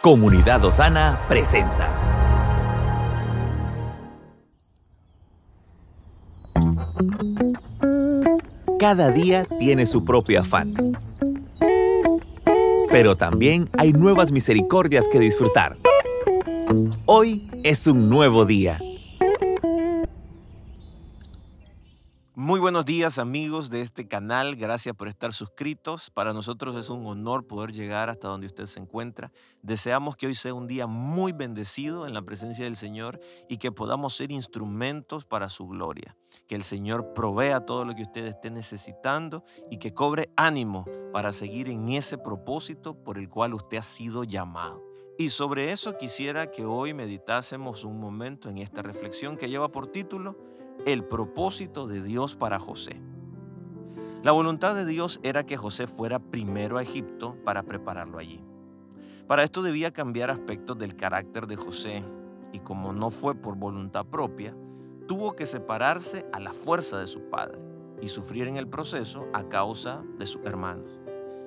Comunidad Osana presenta. Cada día tiene su propio afán. Pero también hay nuevas misericordias que disfrutar. Hoy es un nuevo día Muy buenos días amigos de este canal, gracias por estar suscritos. Para nosotros es un honor poder llegar hasta donde usted se encuentra. Deseamos que hoy sea un día muy bendecido en la presencia del Señor y que podamos ser instrumentos para su gloria. Que el Señor provea todo lo que usted esté necesitando y que cobre ánimo para seguir en ese propósito por el cual usted ha sido llamado. Y sobre eso quisiera que hoy meditásemos un momento en esta reflexión que lleva por título el propósito de Dios para José. La voluntad de Dios era que José fuera primero a Egipto para prepararlo allí. Para esto debía cambiar aspectos del carácter de José y como no fue por voluntad propia, tuvo que separarse a la fuerza de su padre y sufrir en el proceso a causa de sus hermanos,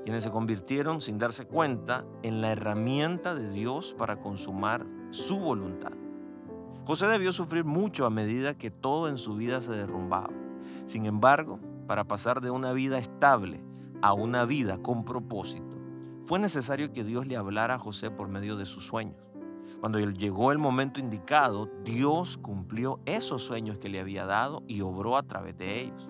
quienes se convirtieron sin darse cuenta en la herramienta de Dios para consumar su voluntad. José debió sufrir mucho a medida que todo en su vida se derrumbaba. Sin embargo, para pasar de una vida estable a una vida con propósito, fue necesario que Dios le hablara a José por medio de sus sueños. Cuando llegó el momento indicado, Dios cumplió esos sueños que le había dado y obró a través de ellos.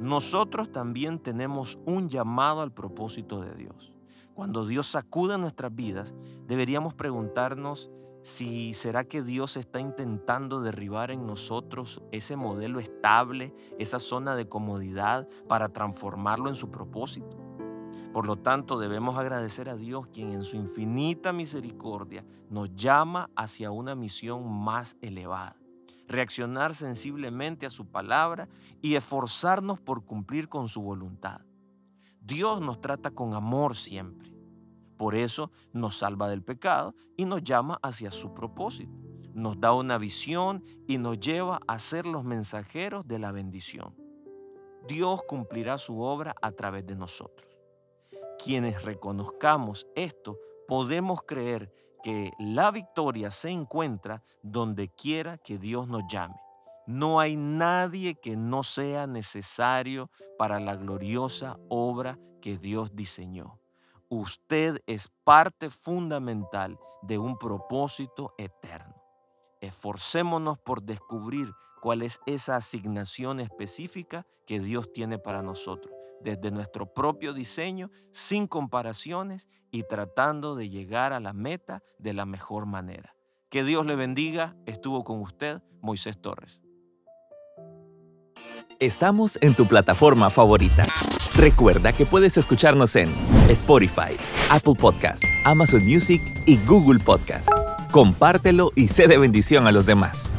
Nosotros también tenemos un llamado al propósito de Dios. Cuando Dios sacuda nuestras vidas, deberíamos preguntarnos si será que Dios está intentando derribar en nosotros ese modelo estable, esa zona de comodidad para transformarlo en su propósito. Por lo tanto, debemos agradecer a Dios quien en su infinita misericordia nos llama hacia una misión más elevada. Reaccionar sensiblemente a su palabra y esforzarnos por cumplir con su voluntad. Dios nos trata con amor siempre por eso nos salva del pecado y nos llama hacia su propósito. Nos da una visión y nos lleva a ser los mensajeros de la bendición. Dios cumplirá su obra a través de nosotros. Quienes reconozcamos esto, podemos creer que la victoria se encuentra donde quiera que Dios nos llame. No hay nadie que no sea necesario para la gloriosa obra que Dios diseñó. Usted es parte fundamental de un propósito eterno. Esforcémonos por descubrir cuál es esa asignación específica que Dios tiene para nosotros, desde nuestro propio diseño, sin comparaciones y tratando de llegar a la meta de la mejor manera. Que Dios le bendiga. Estuvo con usted Moisés Torres. Estamos en tu plataforma favorita. Recuerda que puedes escucharnos en Spotify, Apple Podcast, Amazon Music y Google Podcast. Compártelo y sé de bendición a los demás.